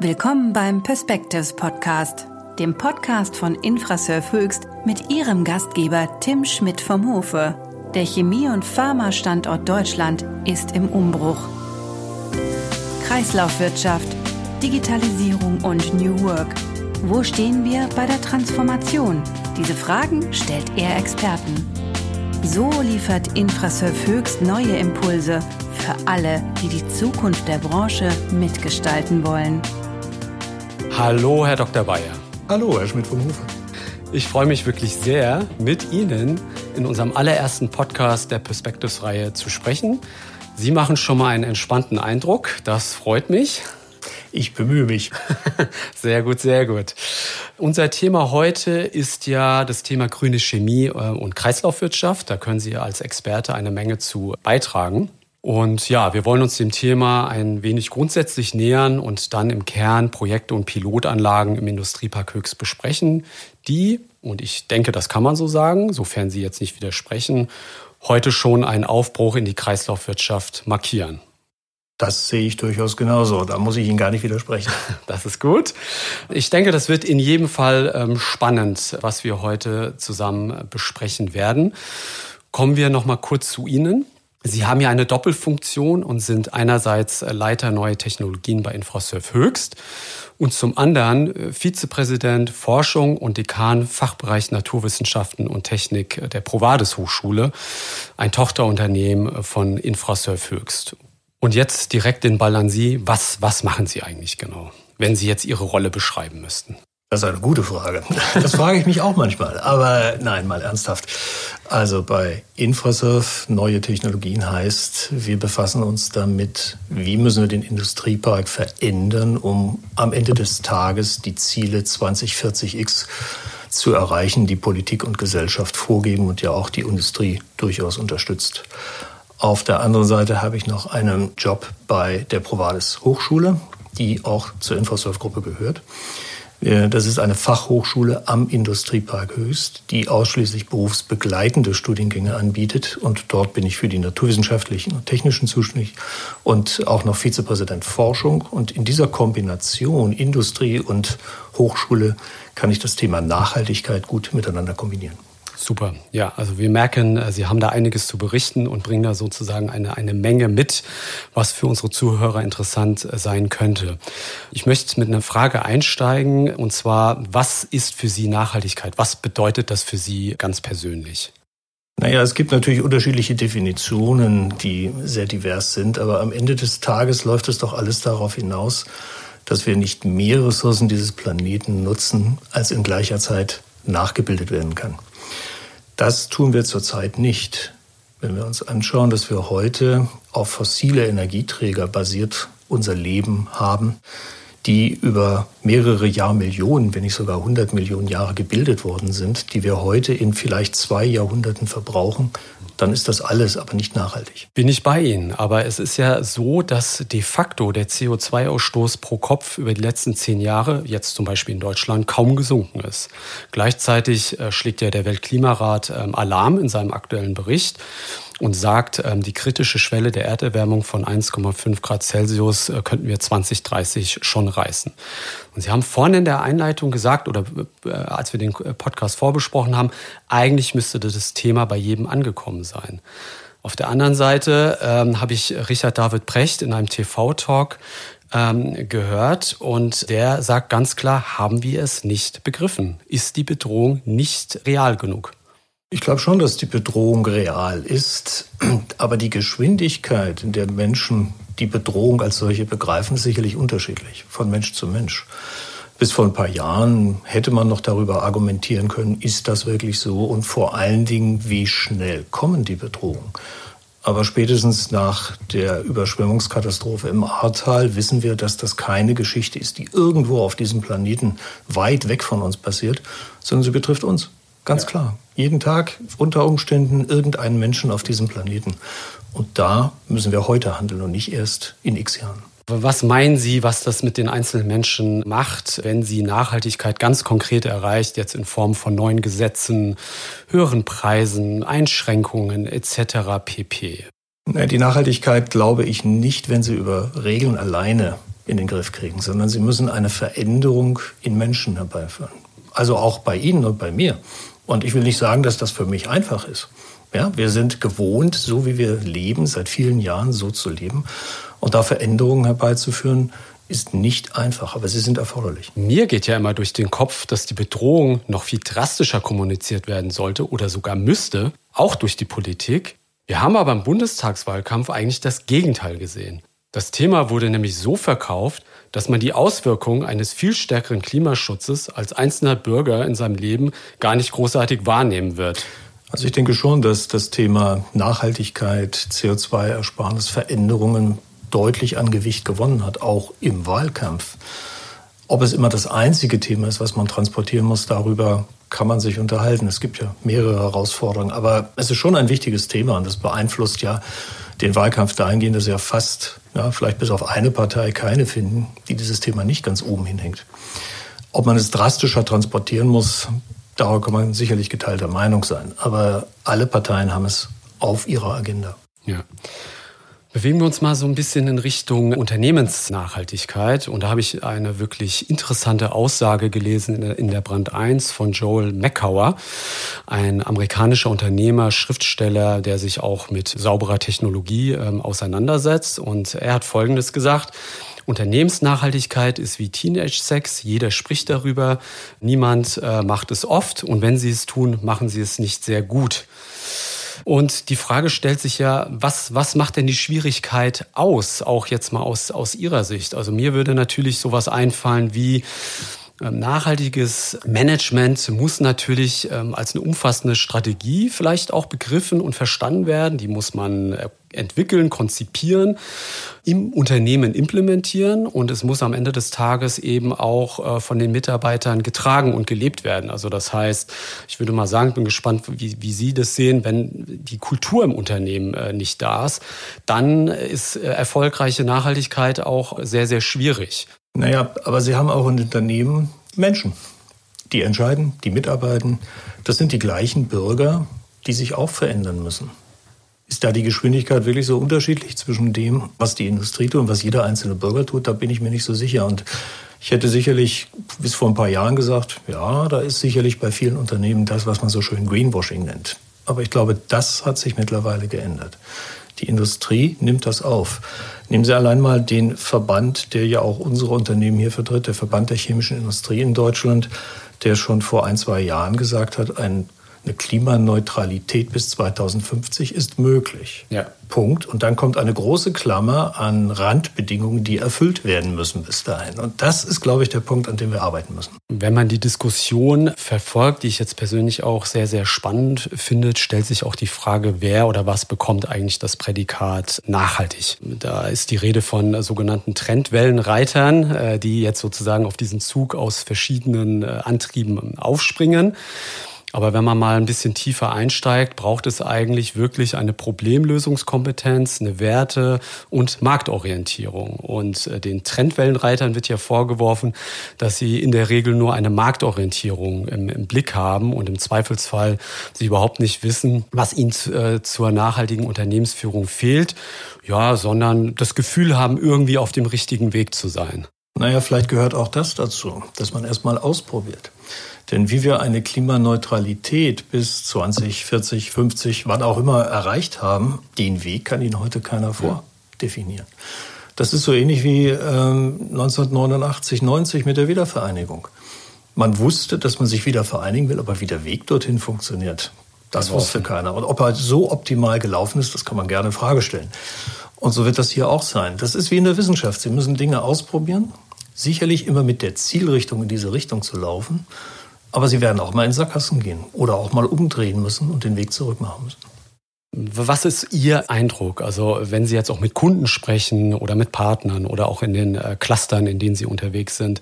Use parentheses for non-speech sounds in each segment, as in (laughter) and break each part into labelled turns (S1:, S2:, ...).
S1: Willkommen beim Perspectives Podcast, dem Podcast von Infrasurf Höchst mit ihrem Gastgeber Tim Schmidt vom Hofe. Der Chemie- und Pharma-Standort Deutschland ist im Umbruch. Kreislaufwirtschaft, Digitalisierung und New Work. Wo stehen wir bei der Transformation? Diese Fragen stellt er Experten. So liefert Infrasurf Höchst neue Impulse für alle, die die Zukunft der Branche mitgestalten wollen.
S2: Hallo, Herr Dr. Bayer.
S3: Hallo, Herr Schmidt vom Hofe.
S2: Ich freue mich wirklich sehr, mit Ihnen in unserem allerersten Podcast der Perspectives-Reihe zu sprechen. Sie machen schon mal einen entspannten Eindruck. Das freut mich.
S3: Ich bemühe mich. (laughs)
S2: Sehr gut, sehr gut. Unser Thema heute ist ja das Thema grüne Chemie äh, und Kreislaufwirtschaft. Da können Sie als Experte eine Menge zu beitragen. Und ja, wir wollen uns dem Thema ein wenig grundsätzlich nähern und dann im Kern Projekte und Pilotanlagen im Industriepark Höchst besprechen, die, und ich denke, das kann man so sagen, sofern Sie jetzt nicht widersprechen, heute schon einen Aufbruch in die Kreislaufwirtschaft markieren.
S3: Das sehe ich durchaus genauso. Da muss ich Ihnen gar nicht widersprechen. (laughs)
S2: Das ist gut. Ich denke, das wird in jedem Fall ähm, spannend, was wir heute zusammen besprechen werden. Kommen wir noch mal kurz zu Ihnen. Sie haben ja eine Doppelfunktion und sind einerseits Leiter neue Technologien bei Infrasurf Höchst und zum anderen äh, Vizepräsident Forschung und Dekan Fachbereich Naturwissenschaften und Technik der Provades Hochschule, ein Tochterunternehmen von Infrasurf Höchst. Und jetzt direkt den Ball an Sie. Was, was machen Sie eigentlich genau, wenn Sie jetzt Ihre Rolle beschreiben müssten?
S3: Das ist eine gute Frage. Das frage ich mich auch manchmal. Aber nein, mal ernsthaft. Also bei Infrasurf neue Technologien heißt, wir befassen uns damit, wie müssen wir den Industriepark verändern, um am Ende des Tages die Ziele 2040x zu erreichen, die Politik und Gesellschaft vorgeben und ja auch die Industrie durchaus unterstützt. Auf der anderen Seite habe ich noch einen Job bei der Provades Hochschule, die auch zur Infrasurf-Gruppe gehört. Äh, das ist eine Fachhochschule am Industriepark Höchst, die ausschließlich berufsbegleitende Studiengänge anbietet. Und dort bin ich für die naturwissenschaftlichen und technischen zuständig und auch noch Vizepräsident Forschung. Und in dieser Kombination Industrie und Hochschule kann ich das Thema Nachhaltigkeit gut miteinander kombinieren.
S2: Super. Ja, also wir merken, äh, Sie haben da einiges zu berichten und bringen da sozusagen eine, eine Menge mit, was für unsere Zuhörer interessant äh, sein könnte. Ich möchte mit einer Frage einsteigen und zwar, was ist für Sie Nachhaltigkeit? Was bedeutet das für Sie ganz persönlich?
S3: Naja, es gibt natürlich unterschiedliche Definitionen, die sehr divers sind, aber am Ende des Tages läuft es doch alles darauf hinaus, dass wir nicht mehr Ressourcen dieses Planeten nutzen, als in gleicher Zeit nachgebildet werden kann. Das tun wir zurzeit nicht. Wenn wir uns anschauen, dass wir heute auf fossile Energieträger basiert unser Leben haben, die über mehrere Jahrmillionen, wenn nicht sogar 100 Millionen Jahre gebildet worden sind, die wir heute in vielleicht zwei Jahrhunderten verbrauchen, dann ist das alles aber nicht nachhaltig.
S2: Bin ich bei Ihnen. Aber es ist ja so, dass de facto der CO2-Ausstoß pro Kopf über die letzten zehn Jahre, jetzt zum Beispiel in Deutschland, kaum gesunken ist. Gleichzeitig äh, schlägt ja der Weltklimarat ähm, Alarm in seinem aktuellen Bericht und sagt, ähm, die kritische Schwelle der Erderwärmung von 1,5 Grad Celsius äh, könnten wir 2030 schon reißen. Und Sie haben vorhin in der Einleitung gesagt, oder äh, als wir den Podcast vorbesprochen haben, eigentlich müsste das Thema bei jedem angekommen sein. Auf der anderen Seite ähm, habe ich Richard David Precht in einem TV-Talk ähm, gehört und der sagt ganz klar, haben wir es nicht begriffen? Ist die Bedrohung nicht real genug?
S3: Ich glaube schon, dass die Bedrohung real ist, aber die Geschwindigkeit, in der Menschen die Bedrohung als solche begreifen, ist sicherlich unterschiedlich von Mensch zu Mensch. Bis vor ein paar Jahren hätte man noch darüber argumentieren können, ist das wirklich so und vor allen Dingen, wie schnell kommen die Bedrohungen. Aber spätestens nach der Überschwemmungskatastrophe im Ahrtal wissen wir, dass das keine Geschichte ist, die irgendwo auf diesem Planeten weit weg von uns passiert, sondern sie betrifft uns. Ganz ja. klar. Jeden Tag unter Umständen irgendeinen Menschen auf diesem Planeten. Und da müssen wir heute handeln und nicht erst in x Jahren.
S2: Was meinen Sie, was das mit den einzelnen Menschen macht, wenn sie Nachhaltigkeit ganz konkret erreicht, jetzt in Form von neuen Gesetzen, höheren Preisen, Einschränkungen etc. pp?
S3: Die Nachhaltigkeit glaube ich nicht, wenn sie über Regeln alleine in den Griff kriegen, sondern sie müssen eine Veränderung in Menschen herbeiführen. Also auch bei Ihnen und bei mir. Und ich will nicht sagen, dass das für mich einfach ist. Ja, wir sind gewohnt, so wie wir leben, seit vielen Jahren so zu leben. Und da Veränderungen herbeizuführen, ist nicht einfach, aber sie sind erforderlich.
S2: Mir geht ja immer durch den Kopf, dass die Bedrohung noch viel drastischer kommuniziert werden sollte oder sogar müsste, auch durch die Politik. Wir haben aber im Bundestagswahlkampf eigentlich das Gegenteil gesehen. Das Thema wurde nämlich so verkauft, dass man die Auswirkungen eines viel stärkeren Klimaschutzes als einzelner Bürger in seinem Leben gar nicht großartig wahrnehmen wird.
S3: Also ich denke schon, dass das Thema Nachhaltigkeit, CO2-Ersparnis, Veränderungen deutlich an Gewicht gewonnen hat, auch im Wahlkampf. Ob es immer das einzige Thema ist, was man transportieren muss, darüber kann man sich unterhalten. Es gibt ja mehrere Herausforderungen, aber es ist schon ein wichtiges Thema und das beeinflusst ja den Wahlkampf dahingehend, dass ja fast, ja, vielleicht bis auf eine Partei keine finden, die dieses Thema nicht ganz oben hinhängt. Ob man es drastischer transportieren muss, darüber kann man sicherlich geteilter Meinung sein. Aber alle Parteien haben es auf ihrer Agenda.
S2: Ja. Bewegen wir uns mal so ein bisschen in Richtung Unternehmensnachhaltigkeit. Und da habe ich eine wirklich interessante Aussage gelesen in der Brand 1 von Joel Mackauer, ein amerikanischer Unternehmer, Schriftsteller, der sich auch mit sauberer Technologie ähm, auseinandersetzt. Und er hat Folgendes gesagt. Unternehmensnachhaltigkeit ist wie Teenage-Sex. Jeder spricht darüber. Niemand äh, macht es oft. Und wenn sie es tun, machen sie es nicht sehr gut. Und die Frage stellt sich ja, was, was macht denn die Schwierigkeit aus, auch jetzt mal aus, aus Ihrer Sicht? Also mir würde natürlich sowas einfallen wie, Nachhaltiges Management muss natürlich ähm, als eine umfassende Strategie vielleicht auch begriffen und verstanden werden. Die muss man äh, entwickeln, konzipieren, im Unternehmen implementieren und es muss am Ende des Tages eben auch äh, von den Mitarbeitern getragen und gelebt werden. Also das heißt, ich würde mal sagen, bin gespannt, wie, wie Sie das sehen, wenn die Kultur im Unternehmen äh, nicht da ist, dann ist erfolgreiche Nachhaltigkeit auch sehr, sehr schwierig.
S3: Naja, aber Sie haben auch in Unternehmen Menschen, die entscheiden, die mitarbeiten. Das sind die gleichen Bürger, die sich auch verändern müssen. Ist da die Geschwindigkeit wirklich so unterschiedlich zwischen dem, was die Industrie tut und was jeder einzelne Bürger tut? Da bin ich mir nicht so sicher. Und ich hätte sicherlich bis vor ein paar Jahren gesagt, ja, da ist sicherlich bei vielen Unternehmen das, was man so schön Greenwashing nennt. Aber ich glaube, das hat sich mittlerweile geändert. Die Industrie nimmt das auf. Nehmen Sie allein mal den Verband, der ja auch unsere Unternehmen hier vertritt, der Verband der chemischen Industrie in Deutschland, der schon vor ein, zwei Jahren gesagt hat, ein eine Klimaneutralität bis 2050 ist möglich. Ja. Punkt. Und dann kommt eine große Klammer an Randbedingungen, die erfüllt werden müssen bis dahin. Und das ist, glaube ich, der Punkt, an dem wir arbeiten müssen.
S2: Wenn man die Diskussion verfolgt, die ich jetzt persönlich auch sehr, sehr spannend finde, stellt sich auch die Frage, wer oder was bekommt eigentlich das Prädikat nachhaltig. Da ist die Rede von sogenannten Trendwellenreitern, äh, die jetzt sozusagen auf diesen Zug aus verschiedenen äh, Antrieben aufspringen. Aber wenn man mal ein bisschen tiefer einsteigt, braucht es eigentlich wirklich eine Problemlösungskompetenz, eine Werte- und Marktorientierung. Und äh, den Trendwellenreitern wird ja vorgeworfen, dass sie in der Regel nur eine Marktorientierung im, im Blick haben und im Zweifelsfall sie überhaupt nicht wissen, was ihnen äh, zur nachhaltigen Unternehmensführung fehlt, ja, sondern das Gefühl haben, irgendwie auf dem richtigen Weg zu sein.
S3: Naja, vielleicht gehört auch das dazu, dass man erst mal ausprobiert. Denn wie wir eine Klimaneutralität bis 2040, 50, wann auch immer erreicht haben, den Weg kann Ihnen heute keiner vordefinieren. Das ist so ähnlich wie ähm, 1989, 90 mit der Wiedervereinigung. Man wusste, dass man sich wieder vereinigen will, aber wie der Weg dorthin funktioniert, das wusste keiner. Und ob er so optimal gelaufen ist, das kann man gerne in Frage stellen. Und so wird das hier auch sein. Das ist wie in der Wissenschaft. Sie müssen Dinge ausprobieren, sicherlich immer mit der Zielrichtung in diese Richtung zu laufen. Aber sie werden auch mal in Sackgassen gehen oder auch mal umdrehen müssen und den Weg zurück machen müssen.
S2: Was ist Ihr Eindruck? Also wenn Sie jetzt auch mit Kunden sprechen oder mit Partnern oder auch in den äh, Clustern, in denen Sie unterwegs sind,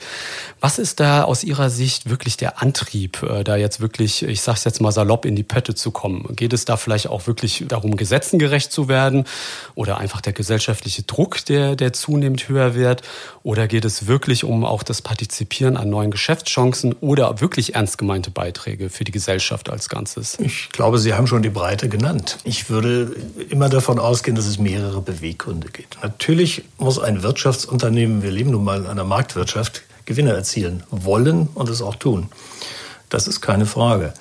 S2: was ist da aus Ihrer Sicht wirklich der Antrieb, äh, da jetzt wirklich, ich sage es jetzt mal salopp, in die Pötte zu kommen? Geht es da vielleicht auch wirklich darum, Gesetzen gerecht zu werden oder einfach der gesellschaftliche Druck, der, der zunehmend höher wird? Oder geht es wirklich um auch das Partizipieren an neuen Geschäftschancen oder wirklich ernst gemeinte Beiträge für die Gesellschaft als Ganzes?
S3: Ich glaube, Sie haben schon die Breite genannt. Ich ich würde immer davon ausgehen, dass es mehrere Beweggründe gibt. Natürlich muss ein Wirtschaftsunternehmen, wir leben nun mal in einer Marktwirtschaft, Gewinne erzielen wollen und es auch tun. Das ist keine Frage.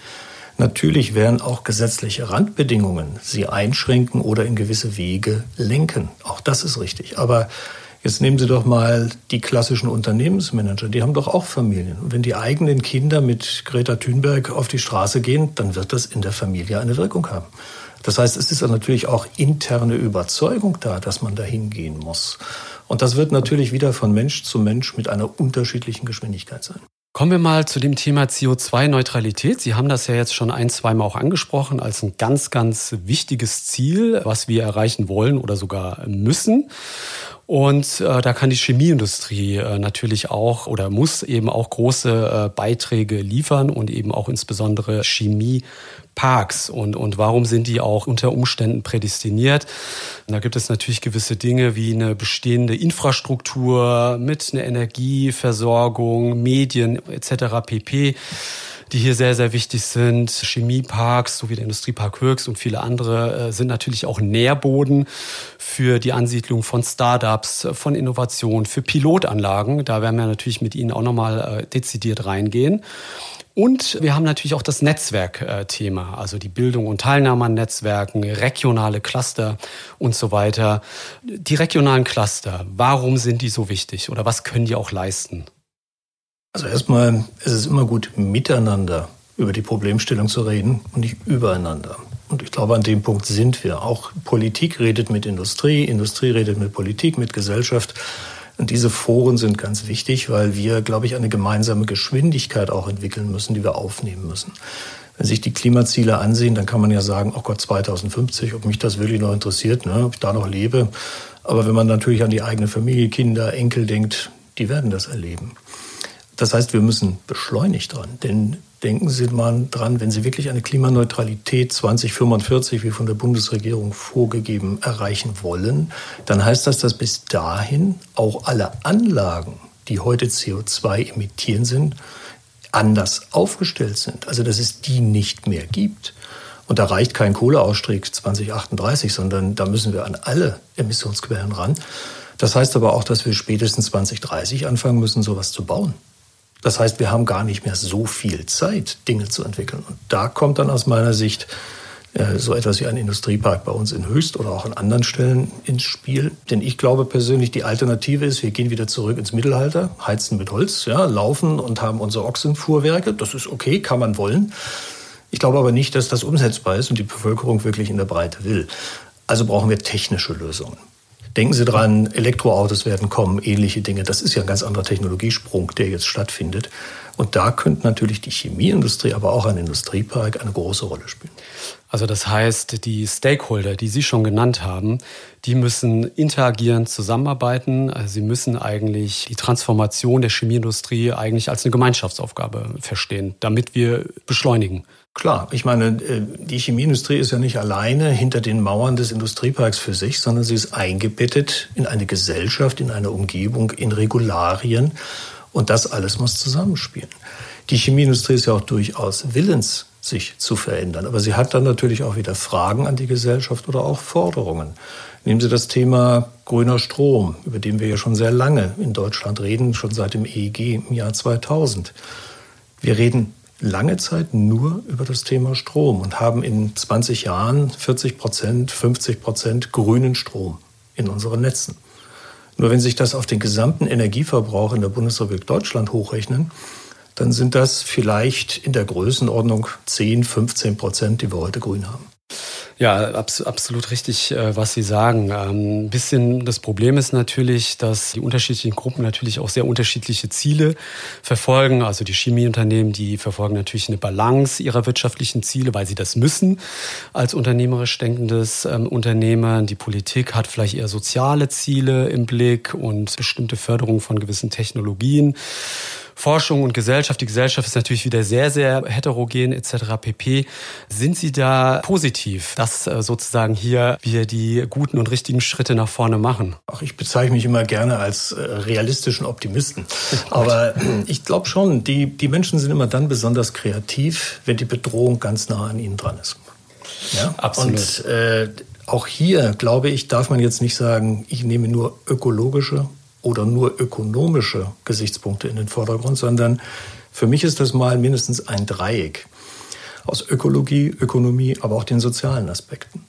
S3: Natürlich werden auch gesetzliche Randbedingungen sie einschränken oder in gewisse Wege lenken. Auch das ist richtig. Aber Jetzt nehmen Sie doch mal die klassischen Unternehmensmanager, die haben doch auch Familien. Und wenn die eigenen Kinder mit Greta Thunberg auf die Straße gehen, dann wird das in der Familie eine Wirkung haben. Das heißt, es ist natürlich auch interne Überzeugung da, dass man dahin gehen muss. Und das wird natürlich wieder von Mensch zu Mensch mit einer unterschiedlichen Geschwindigkeit sein.
S2: Kommen wir mal zu dem Thema CO2-Neutralität. Sie haben das ja jetzt schon ein, zweimal auch angesprochen als ein ganz, ganz wichtiges Ziel, was wir erreichen wollen oder sogar müssen. Und äh, da kann die Chemieindustrie äh, natürlich auch oder muss eben auch große äh, Beiträge liefern und eben auch insbesondere Chemieparks. Und, und warum sind die auch unter Umständen prädestiniert? Und da gibt es natürlich gewisse Dinge wie eine bestehende Infrastruktur mit einer Energieversorgung, Medien etc. pp die hier sehr, sehr wichtig sind. Chemieparks, so wie der Industriepark Höchst und viele andere, äh, sind natürlich auch Nährboden für die Ansiedlung von Startups, von Innovation, für Pilotanlagen. Da werden wir natürlich mit Ihnen auch nochmal äh, dezidiert reingehen. Und wir haben natürlich auch das Netzwerkthema, also die Bildung und Teilnahme an Netzwerken, regionale Cluster und so weiter. Die regionalen Cluster, warum sind die so wichtig oder was können die auch leisten?
S3: Also erstmal ist es immer gut, miteinander über die Problemstellung zu reden und nicht übereinander. Und ich glaube, an dem Punkt sind wir. Auch Politik redet mit Industrie, Industrie redet mit Politik, mit Gesellschaft. Und diese Foren sind ganz wichtig, weil wir, glaube ich, eine gemeinsame Geschwindigkeit auch entwickeln müssen, die wir aufnehmen müssen. Wenn sich die Klimaziele ansehen, dann kann man ja sagen, oh Gott, 2050, ob mich das wirklich noch interessiert, ne, ob ich da noch lebe. Aber wenn man natürlich an die eigene Familie, Kinder, Enkel denkt, die werden das erleben. Das heißt, wir müssen beschleunigt dran. Denn denken Sie mal dran, wenn Sie wirklich eine Klimaneutralität 2045, wie von der Bundesregierung vorgegeben, erreichen wollen, dann heißt das, dass bis dahin auch alle Anlagen, die heute CO2 emittieren sind, anders aufgestellt sind. Also dass es die nicht mehr gibt. Und da reicht kein Kohleausstieg 2038, sondern da müssen wir an alle Emissionsquellen ran. Das heißt aber auch, dass wir spätestens 2030 anfangen müssen, sowas zu bauen. Das heißt, wir haben gar nicht mehr so viel Zeit, Dinge zu entwickeln. Und da kommt dann aus meiner Sicht äh, so etwas wie ein Industriepark bei uns in Höchst oder auch an anderen Stellen ins Spiel. Denn ich glaube persönlich, die Alternative ist, wir gehen wieder zurück ins Mittelalter, heizen mit Holz, ja, laufen und haben unsere Ochsenfuhrwerke. Das ist okay, kann man wollen. Ich glaube aber nicht, dass das umsetzbar ist und die Bevölkerung wirklich in der Breite will. Also brauchen wir technische Lösungen. Denken Sie dran, Elektroautos werden kommen, ähnliche Dinge. Das ist ja ein ganz anderer Technologiesprung, der jetzt stattfindet. Und da könnte natürlich die Chemieindustrie, aber auch ein Industriepark eine große Rolle spielen.
S2: Also das heißt, die Stakeholder, die Sie schon genannt haben, die müssen interagieren, zusammenarbeiten. Also sie müssen eigentlich die Transformation der Chemieindustrie eigentlich als eine Gemeinschaftsaufgabe verstehen, damit wir beschleunigen.
S3: Klar, ich meine, äh, die Chemieindustrie ist ja nicht alleine hinter den Mauern des Industrieparks für sich, sondern sie ist eingebettet in eine Gesellschaft, in eine Umgebung, in Regularien. Und das alles muss zusammenspielen. Die Chemieindustrie ist ja auch durchaus willens, sich zu verändern. Aber sie hat dann natürlich auch wieder Fragen an die Gesellschaft oder auch Forderungen. Nehmen Sie das Thema grüner Strom, über den wir ja schon sehr lange in Deutschland reden, schon seit dem EEG im Jahr 2000. Wir reden lange Zeit nur über das Thema Strom und haben in 20 Jahren 40 Prozent, 50 Prozent grünen Strom in unseren Netzen. Nur wenn sich das auf den gesamten Energieverbrauch in der Bundesrepublik Deutschland hochrechnen, dann sind das vielleicht in der Größenordnung 10, 15 Prozent, die wir heute grün haben.
S2: Ja, abs absolut richtig, äh, was Sie sagen. Ähm, ein bisschen das Problem ist natürlich, dass die unterschiedlichen Gruppen natürlich auch sehr unterschiedliche Ziele verfolgen. Also die Chemieunternehmen, die verfolgen natürlich eine Balance ihrer wirtschaftlichen Ziele, weil sie das müssen als unternehmerisch denkendes ähm, Unternehmen. Die Politik hat vielleicht eher soziale Ziele im Blick und bestimmte Förderung von gewissen Technologien. Forschung und Gesellschaft. Die Gesellschaft ist natürlich wieder sehr, sehr heterogen etc. pp. Sind Sie da positiv, dass äh, sozusagen hier wir die guten und richtigen Schritte nach vorne machen?
S3: Ach, ich bezeichne mich immer gerne als äh, realistischen Optimisten. (laughs) Aber ich glaube schon, die, die Menschen sind immer dann besonders kreativ, wenn die Bedrohung ganz nah an ihnen dran ist. Ja? Absolut. Und äh, auch hier, glaube ich, darf man jetzt nicht sagen, ich nehme nur ökologische oder nur ökonomische Gesichtspunkte in den Vordergrund, sondern für mich ist das mal mindestens ein Dreieck aus Ökologie, Ökonomie, aber auch den sozialen Aspekten.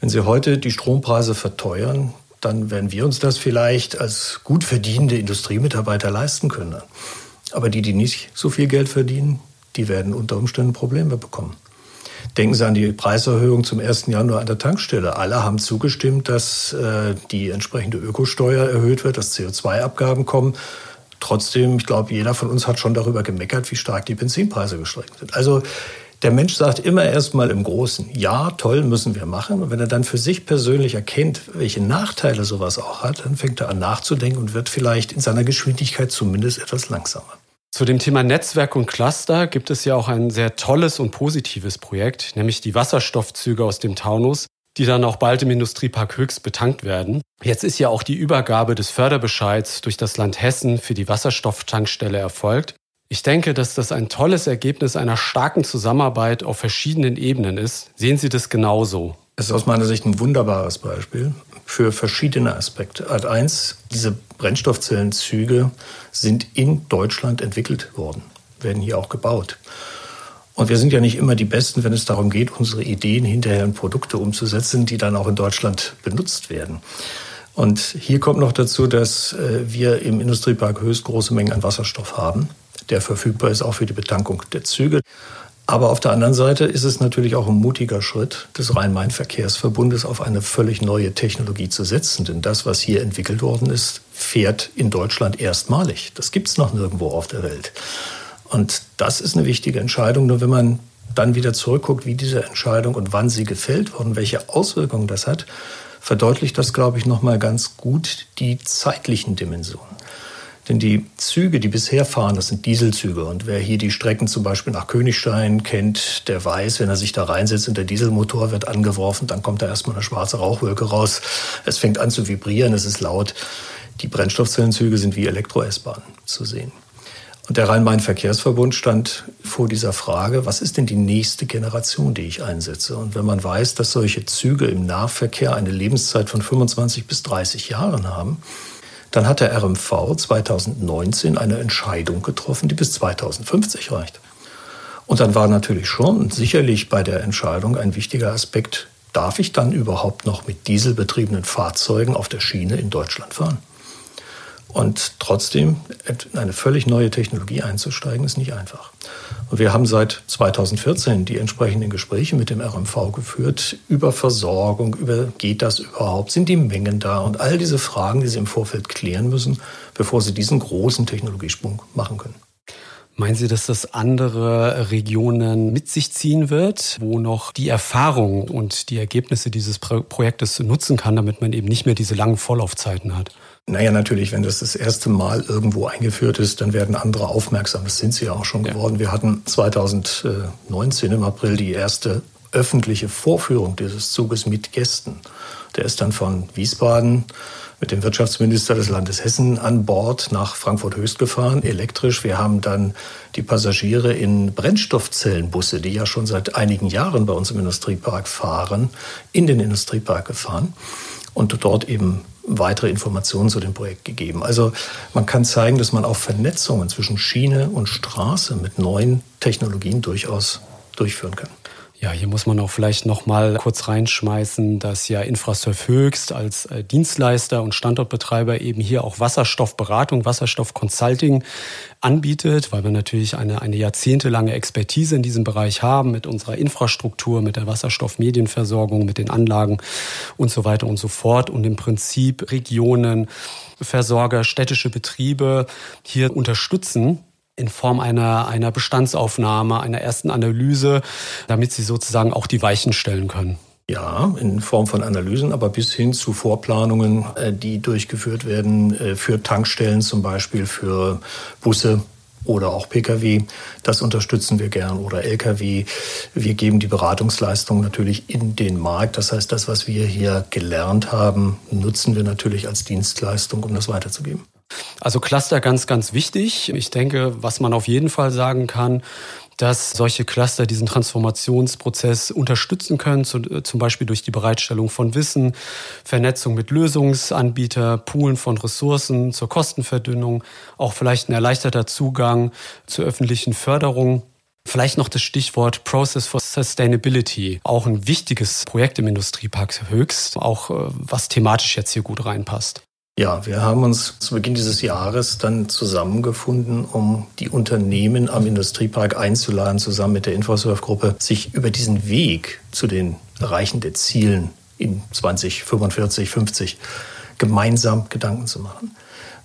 S3: Wenn Sie heute die Strompreise verteuern, dann werden wir uns das vielleicht als gut verdienende Industriemitarbeiter leisten können. Aber die, die nicht so viel Geld verdienen, die werden unter Umständen Probleme bekommen. Denken Sie an die Preiserhöhung zum 1. Januar an der Tankstelle. Alle haben zugestimmt, dass äh, die entsprechende Ökosteuer erhöht wird, dass CO2-Abgaben kommen. Trotzdem, ich glaube, jeder von uns hat schon darüber gemeckert, wie stark die Benzinpreise gestiegen sind. Also der Mensch sagt immer erstmal im Großen, ja, toll, müssen wir machen. Und wenn er dann für sich persönlich erkennt, welche Nachteile sowas auch hat, dann fängt er an nachzudenken und wird vielleicht in seiner Geschwindigkeit zumindest etwas langsamer.
S2: Zu dem Thema Netzwerk und Cluster gibt es ja auch ein sehr tolles und positives Projekt, nämlich die Wasserstoffzüge aus dem Taunus, die dann auch bald im Industriepark Höchst betankt werden. Jetzt ist ja auch die Übergabe des Förderbescheids durch das Land Hessen für die Wasserstofftankstelle erfolgt. Ich denke, dass das ein tolles Ergebnis einer starken Zusammenarbeit auf verschiedenen Ebenen ist. Sehen Sie das genauso?
S3: Es ist aus meiner Sicht ein wunderbares Beispiel für verschiedene Aspekte. Art 1, diese Brennstoffzellenzüge sind in Deutschland entwickelt worden, werden hier auch gebaut. Und wir sind ja nicht immer die Besten, wenn es darum geht, unsere Ideen hinterher in Produkte umzusetzen, die dann auch in Deutschland benutzt werden. Und hier kommt noch dazu, dass äh, wir im Industriepark höchst große Mengen an Wasserstoff haben der verfügbar ist, auch für die Betankung der Züge. Aber auf der anderen Seite ist es natürlich auch ein mutiger Schritt des Rhein-Main-Verkehrsverbundes, auf eine völlig neue Technologie zu setzen. Denn das, was hier entwickelt worden ist, fährt in Deutschland erstmalig. Das gibt es noch nirgendwo auf der Welt. Und das ist eine wichtige Entscheidung. Nur wenn man dann wieder zurückguckt, wie diese Entscheidung und wann sie gefällt worden, welche Auswirkungen das hat, verdeutlicht das, glaube ich, nochmal ganz gut die zeitlichen Dimensionen. Denn die Züge, die bisher fahren, das sind Dieselzüge. Und wer hier die Strecken zum Beispiel nach Königstein kennt, der weiß, wenn er sich da reinsetzt und der Dieselmotor wird angeworfen, dann kommt da erstmal eine schwarze Rauchwolke raus. Es fängt an zu vibrieren, es ist laut. Die Brennstoffzellenzüge sind wie Elektro-S-Bahnen zu sehen. Und der Rhein-Main-Verkehrsverbund stand vor dieser Frage, was ist denn die nächste Generation, die ich einsetze? Und wenn man weiß, dass solche Züge im Nahverkehr eine Lebenszeit von 25 bis 30 Jahren haben, dann hat der RMV 2019 eine Entscheidung getroffen, die bis 2050 reicht. Und dann war natürlich schon sicherlich bei der Entscheidung ein wichtiger Aspekt, darf ich dann überhaupt noch mit dieselbetriebenen Fahrzeugen auf der Schiene in Deutschland fahren? Und trotzdem in eine völlig neue Technologie einzusteigen, ist nicht einfach. Und wir haben seit 2014 die entsprechenden Gespräche mit dem RMV geführt über Versorgung, über geht das überhaupt, sind die Mengen da und all diese Fragen, die Sie im Vorfeld klären müssen, bevor Sie diesen großen Technologiesprung machen können.
S2: Meinen Sie, dass das andere Regionen mit sich ziehen wird, wo noch die Erfahrung und die Ergebnisse dieses Projektes nutzen kann, damit man eben nicht mehr diese langen Vorlaufzeiten hat?
S3: Naja, natürlich, wenn das das erste Mal irgendwo eingeführt ist, dann werden andere aufmerksam. Das sind sie ja auch schon ja. geworden. Wir hatten 2019 im April die erste öffentliche Vorführung dieses Zuges mit Gästen. Der ist dann von Wiesbaden mit dem Wirtschaftsminister des Landes Hessen an Bord nach Frankfurt Höchst gefahren, elektrisch. Wir haben dann die Passagiere in Brennstoffzellenbusse, die ja schon seit einigen Jahren bei uns im Industriepark fahren, in den Industriepark gefahren und dort eben weitere Informationen zu dem Projekt gegeben. Also man kann zeigen, dass man auch Vernetzungen zwischen Schiene und Straße mit neuen Technologien durchaus durchführen kann.
S2: Ja, hier muss man auch vielleicht noch mal kurz reinschmeißen, dass ja Infrasurf Höchst als äh, Dienstleister und Standortbetreiber eben hier auch Wasserstoffberatung, Wasserstoffconsulting anbietet, weil wir natürlich eine, eine jahrzehntelange Expertise in diesem Bereich haben mit unserer Infrastruktur, mit der Wasserstoffmedienversorgung, mit den Anlagen und so weiter und so fort und im Prinzip Regionen, Versorger, städtische Betriebe hier unterstützen, in Form einer, einer Bestandsaufnahme, einer ersten Analyse, damit sie sozusagen auch die Weichen stellen können.
S3: Ja, in Form von Analysen, aber bis hin zu Vorplanungen, äh, die durchgeführt werden äh, für Tankstellen zum Beispiel, für Busse oder auch Pkw. Das unterstützen wir gern oder Lkw. Wir geben die Beratungsleistung natürlich in den Markt. Das heißt, das, was wir hier gelernt haben, nutzen wir natürlich als Dienstleistung, um das weiterzugeben.
S2: Also Cluster ganz, ganz wichtig. Ich denke, was man auf jeden Fall sagen kann, dass solche Cluster diesen Transformationsprozess unterstützen können, äh, zum Beispiel durch die Bereitstellung von Wissen, Vernetzung mit Lösungsanbieter, Poolen von Ressourcen zur Kostenverdünnung, auch vielleicht ein erleichterter Zugang zur öffentlichen Förderung. Vielleicht noch das Stichwort Process for Sustainability. Auch ein wichtiges Projekt im Industriepark Höchst, auch äh, was thematisch jetzt hier gut reinpasst.
S3: Ja, wir haben uns zu Beginn dieses Jahres dann zusammengefunden, um die Unternehmen am Industriepark einzuladen, zusammen mit der Infosurf-Gruppe, sich über diesen Weg zu den Erreichen der Zielen in 2045, 50 gemeinsam Gedanken zu machen.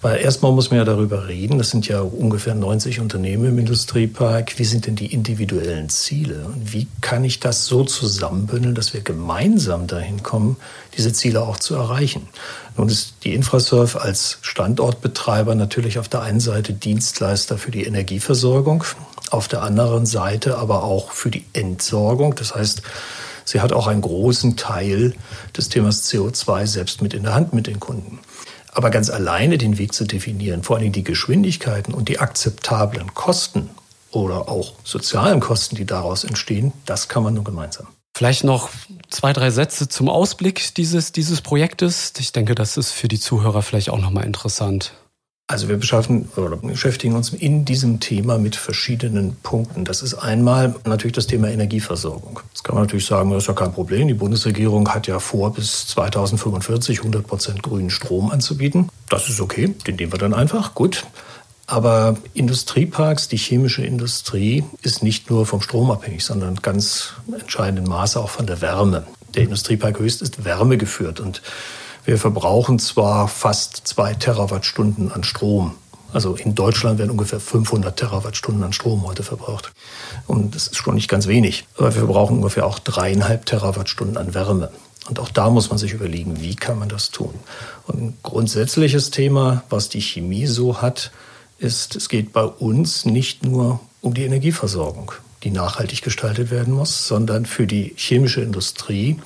S3: Weil erstmal muss man ja darüber reden, das sind ja ungefähr 90 Unternehmen im Industriepark, wie sind denn die individuellen Ziele und wie kann ich das so zusammenbündeln, dass wir gemeinsam dahin kommen, diese Ziele auch zu erreichen. Nun ist die Infrasurf als Standortbetreiber natürlich auf der einen Seite Dienstleister für die Energieversorgung, auf der anderen Seite aber auch für die Entsorgung. Das heißt, sie hat auch einen großen Teil des Themas CO2 selbst mit in der Hand mit den Kunden. Aber ganz alleine den Weg zu definieren, vor allem die Geschwindigkeiten und die akzeptablen Kosten oder auch sozialen Kosten, die daraus entstehen, das kann man nur gemeinsam.
S2: Vielleicht noch zwei, drei Sätze zum Ausblick dieses, dieses Projektes. Ich denke, das ist für die Zuhörer vielleicht auch nochmal interessant.
S3: Also wir beschaffen oder beschäftigen uns in diesem Thema mit verschiedenen Punkten. Das ist einmal natürlich das Thema Energieversorgung. Jetzt kann man natürlich sagen, das ist ja kein Problem. Die Bundesregierung hat ja vor, bis 2045 100 Prozent grünen Strom anzubieten. Das ist okay, den nehmen wir dann einfach. Gut. Aber Industrieparks, die chemische Industrie, ist nicht nur vom Strom abhängig, sondern ganz entscheidendem Maße auch von der Wärme. Der Industriepark Höchst ist wärmegeführt und wir verbrauchen zwar fast zwei Terawattstunden an Strom. Also in Deutschland werden ungefähr 500 Terawattstunden an Strom heute verbraucht. Und das ist schon nicht ganz wenig. Aber wir verbrauchen ungefähr auch dreieinhalb Terawattstunden an Wärme. Und auch da muss man sich überlegen, wie kann man das tun. Und ein grundsätzliches Thema, was die Chemie so hat, ist, es geht bei uns nicht nur um die Energieversorgung, die nachhaltig gestaltet werden muss, sondern für die chemische Industrie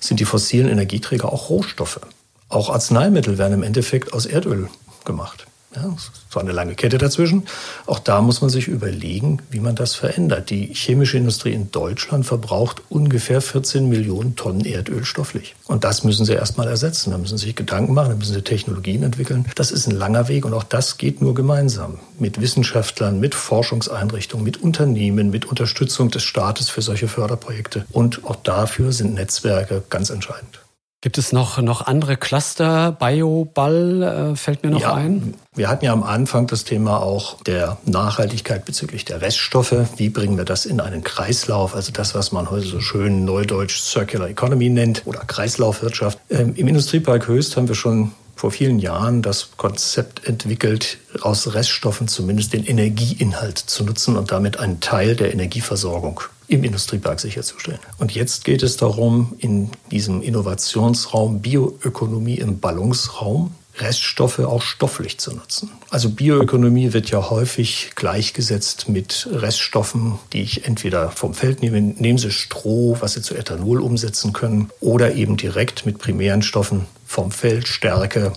S3: sind die fossilen Energieträger auch Rohstoffe. Auch Arzneimittel werden im Endeffekt aus Erdöl gemacht. Ja, so eine lange Kette dazwischen. Auch da muss man sich überlegen, wie man das verändert. Die chemische Industrie in Deutschland verbraucht ungefähr 14 Millionen Tonnen Erdöl stofflich. Und das müssen sie erstmal ersetzen. Da müssen sie sich Gedanken machen, da müssen sie Technologien entwickeln. Das ist ein langer Weg und auch das geht nur gemeinsam. Mit Wissenschaftlern, mit Forschungseinrichtungen, mit Unternehmen, mit Unterstützung des Staates für solche Förderprojekte. Und auch dafür sind Netzwerke ganz entscheidend.
S2: Gibt es noch, noch andere Cluster? Bioball äh, fällt mir noch
S3: ja,
S2: ein.
S3: Wir hatten ja am Anfang das Thema auch der Nachhaltigkeit bezüglich der Reststoffe. Wie bringen wir das in einen Kreislauf? Also das, was man heute so schön neudeutsch Circular Economy nennt oder Kreislaufwirtschaft. Ähm, Im Industriepark Höchst haben wir schon vor vielen Jahren das Konzept entwickelt, aus Reststoffen zumindest den Energieinhalt zu nutzen und damit einen Teil der Energieversorgung im Industriepark sicherzustellen. Und jetzt geht es darum, in diesem Innovationsraum Bioökonomie im Ballungsraum Reststoffe auch stofflich zu nutzen. Also Bioökonomie wird ja häufig gleichgesetzt mit Reststoffen, die ich entweder vom Feld nehme, nehmen Sie Stroh, was Sie zu Ethanol umsetzen können, oder eben direkt mit primären Stoffen vom Feld, Stärke,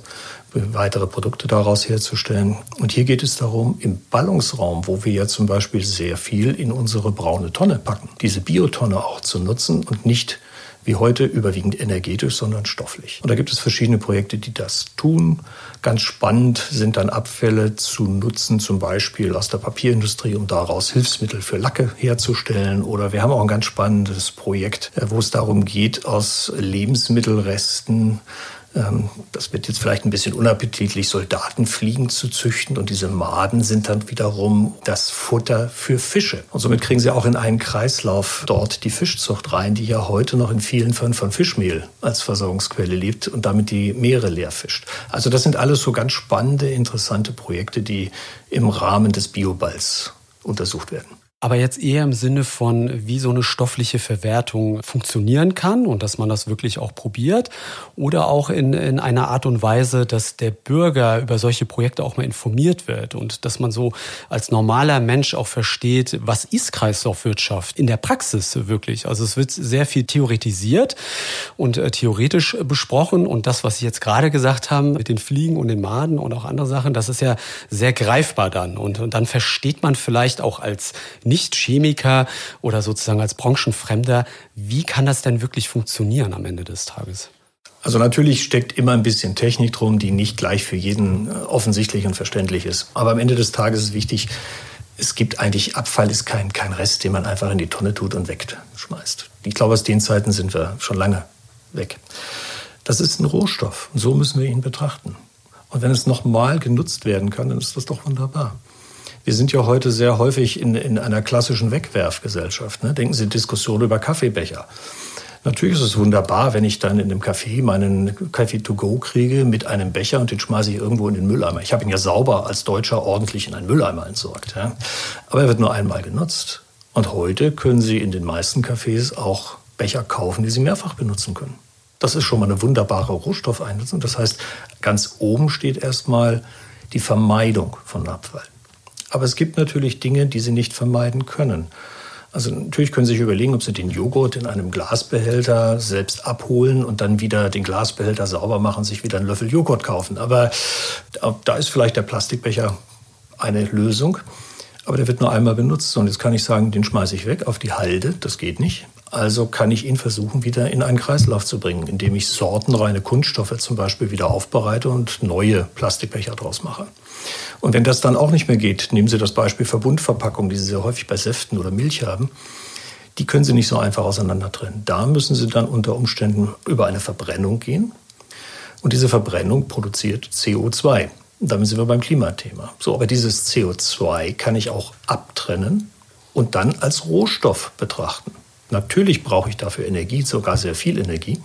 S3: weitere Produkte daraus herzustellen. Und hier geht es darum, im Ballungsraum, wo wir ja zum Beispiel sehr viel in unsere braune Tonne packen, diese Biotonne auch zu nutzen und nicht wie heute überwiegend energetisch, sondern stofflich. Und da gibt es verschiedene Projekte, die das tun. Ganz spannend sind dann Abfälle zu nutzen, zum Beispiel aus der Papierindustrie, um daraus Hilfsmittel für Lacke herzustellen. Oder wir haben auch ein ganz spannendes Projekt, äh, wo es darum geht, aus Lebensmittelresten das wird jetzt vielleicht ein bisschen unappetitlich, Soldatenfliegen zu züchten. Und diese Maden sind dann wiederum das Futter für Fische. Und somit kriegen sie auch in einen Kreislauf dort die Fischzucht rein, die ja heute noch in vielen Fällen von Fischmehl als Versorgungsquelle lebt und damit die Meere leer fischt. Also das sind alles so ganz spannende, interessante Projekte, die im Rahmen des Bioballs untersucht werden
S2: aber jetzt eher im Sinne von, wie so eine stoffliche Verwertung funktionieren kann und dass man das wirklich auch probiert. Oder auch in, in einer Art und Weise, dass der Bürger über solche Projekte auch mal informiert wird und dass man so als normaler Mensch auch versteht, was ist Kreislaufwirtschaft in der Praxis wirklich. Also es wird sehr viel theoretisiert und äh, theoretisch besprochen. Und das, was Sie jetzt gerade gesagt haben mit den Fliegen und den Maden und auch andere Sachen, das ist ja sehr greifbar dann. Und, und dann versteht man vielleicht auch als Nicht-Chemiker oder sozusagen als Branchenfremder, wie kann das denn wirklich funktionieren am Ende des Tages?
S3: Also natürlich steckt immer ein bisschen Technik drum, die nicht gleich für jeden äh, offensichtlich und verständlich ist. Aber am Ende des Tages ist wichtig, es gibt eigentlich, Abfall ist kein, kein Rest, den man einfach in die Tonne tut und wegschmeißt. Ich glaube, aus den Zeiten sind wir schon lange weg. Das ist ein Rohstoff und so müssen wir ihn betrachten. Und wenn es nochmal genutzt werden kann, dann ist das doch wunderbar. Wir sind ja heute sehr häufig in, in einer klassischen Wegwerfgesellschaft. Ne? Denken Sie Diskussion über Kaffeebecher. Natürlich ist es wunderbar, wenn ich dann in dem Café meinen Kaffee to go kriege mit einem Becher und den schmeiße ich irgendwo in den Mülleimer. Ich habe ihn ja sauber als Deutscher ordentlich in einen Mülleimer entsorgt. Ja? Aber er wird nur einmal genutzt. Und heute können Sie in den meisten Cafés auch Becher kaufen, die Sie mehrfach benutzen können. Das ist schon mal eine wunderbare Rohstoffeinnutzung. Das heißt, ganz oben steht erstmal die Vermeidung von Abfall. Aber es gibt natürlich Dinge, die Sie nicht vermeiden können. Also natürlich können Sie sich überlegen, ob Sie den Joghurt in einem Glasbehälter selbst abholen und dann wieder den Glasbehälter sauber machen, sich wieder einen Löffel Joghurt kaufen. Aber da ist vielleicht der Plastikbecher eine Lösung. Aber der wird nur einmal benutzt und jetzt kann ich sagen, den schmeiße ich weg auf die Halde. Das geht nicht. Also kann ich ihn versuchen, wieder in einen Kreislauf zu bringen, indem ich sortenreine Kunststoffe zum Beispiel wieder aufbereite und neue Plastikbecher draus mache. Und wenn das dann auch nicht mehr geht, nehmen Sie das Beispiel Verbundverpackung, die Sie sehr häufig bei Säften oder Milch haben. Die können Sie nicht so einfach auseinander trennen. Da müssen Sie dann unter Umständen über eine Verbrennung gehen. Und diese Verbrennung produziert CO2. Und damit sind wir beim Klimathema. So, aber dieses CO2 kann ich auch abtrennen und dann als Rohstoff betrachten. Natürlich brauche ich dafür Energie, sogar sehr viel Energie,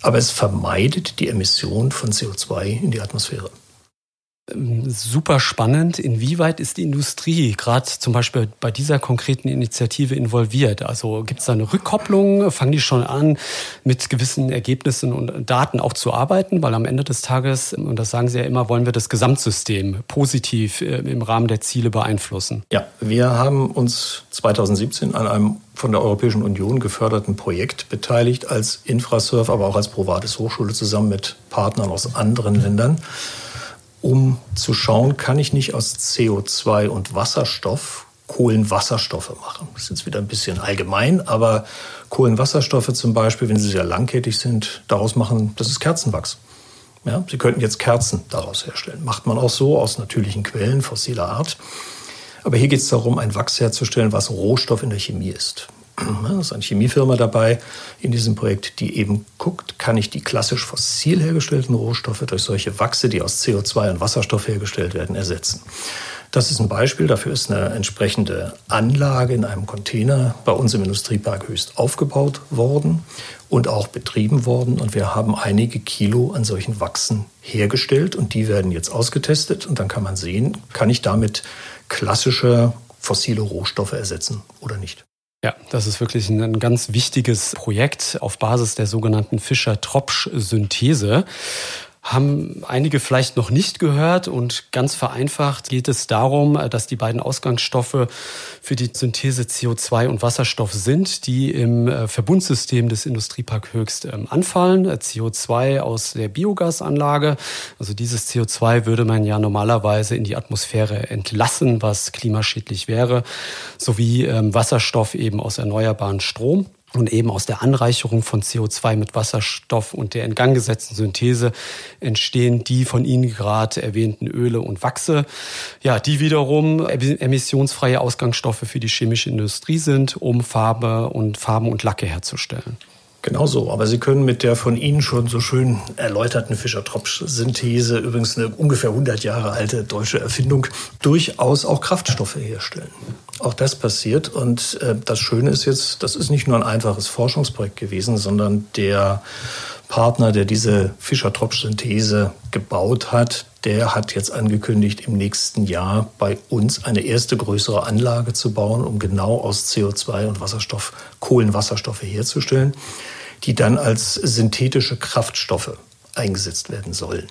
S3: aber es vermeidet die Emission von CO2 in die Atmosphäre.
S2: Super spannend. Inwieweit ist die Industrie gerade zum Beispiel bei dieser konkreten Initiative involviert? Also gibt es da eine Rückkopplung? Fangen die schon an, mit gewissen Ergebnissen und Daten auch zu arbeiten? Weil am Ende des Tages, und das sagen Sie ja immer, wollen wir das Gesamtsystem positiv äh, im Rahmen der Ziele beeinflussen.
S3: Ja, wir haben uns 2017 an einem von der Europäischen Union geförderten Projekt beteiligt als Infrasurf, aber auch als Provates Hochschule zusammen mit Partnern aus anderen Ländern um zu schauen, kann ich nicht aus CO2 und Wasserstoff Kohlenwasserstoffe machen. Das ist jetzt wieder ein bisschen allgemein, aber Kohlenwasserstoffe zum Beispiel, wenn sie sehr langkettig sind, daraus machen, das ist Kerzenwachs. Ja, sie könnten jetzt Kerzen daraus herstellen. Macht man auch so aus natürlichen Quellen fossiler Art. Aber hier geht es darum, ein Wachs herzustellen, was Rohstoff in der Chemie ist. Da ist eine Chemiefirma dabei in diesem Projekt, die eben guckt, kann ich die klassisch fossil hergestellten Rohstoffe durch solche Wachse, die aus CO2 und Wasserstoff hergestellt werden, ersetzen. Das ist ein Beispiel. Dafür ist eine entsprechende Anlage in einem Container bei uns im Industriepark Höchst aufgebaut worden und auch betrieben worden. Und wir haben einige Kilo an solchen Wachsen hergestellt und die werden jetzt ausgetestet. Und dann kann man sehen, kann ich damit klassische fossile Rohstoffe ersetzen oder nicht.
S2: Ja, das ist wirklich ein, ganz wichtiges Projekt auf Basis der sogenannten Fischer-Tropsch-Synthese haben einige vielleicht noch nicht gehört und ganz vereinfacht geht es darum, dass die beiden Ausgangsstoffe für die Synthese CO2 und Wasserstoff sind, die im äh, Verbundsystem des Industriepark Höchst ähm, anfallen. CO2 aus der Biogasanlage. Also dieses CO2 würde man ja normalerweise in die Atmosphäre entlassen, was klimaschädlich wäre, sowie ähm, Wasserstoff eben aus erneuerbaren Strom. Und eben aus der Anreicherung von CO2 mit Wasserstoff und der in Gang gesetzten Synthese entstehen die von Ihnen gerade erwähnten Öle und Wachse, ja, die wiederum emissionsfreie Ausgangsstoffe für die chemische Industrie sind, um Farbe und Farben und Lacke herzustellen.
S3: Genau so, aber Sie können mit der von Ihnen schon so schön erläuterten Fischer-Tropsch-Synthese, übrigens eine ungefähr 100 Jahre alte deutsche Erfindung, durchaus auch Kraftstoffe herstellen. Auch das passiert und äh, das Schöne ist jetzt, das ist nicht nur ein einfaches Forschungsprojekt gewesen, sondern der Partner, der diese Fischer-Tropsch-Synthese gebaut hat, der hat jetzt angekündigt, im nächsten Jahr bei uns eine erste größere Anlage zu bauen, um genau aus CO2 und Wasserstoff Kohlenwasserstoffe herzustellen, die dann als synthetische Kraftstoffe eingesetzt werden sollen.